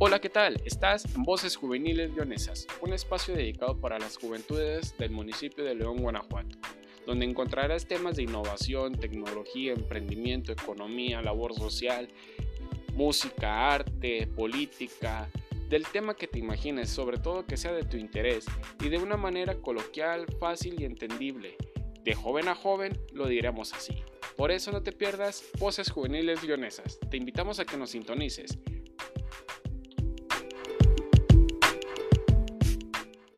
Hola, ¿qué tal? Estás en Voces Juveniles Leonesas, un espacio dedicado para las juventudes del municipio de León, Guanajuato, donde encontrarás temas de innovación, tecnología, emprendimiento, economía, labor social, música, arte, política, del tema que te imagines, sobre todo que sea de tu interés y de una manera coloquial, fácil y entendible. De joven a joven lo diremos así. Por eso no te pierdas Voces Juveniles Leonesas. Te invitamos a que nos sintonices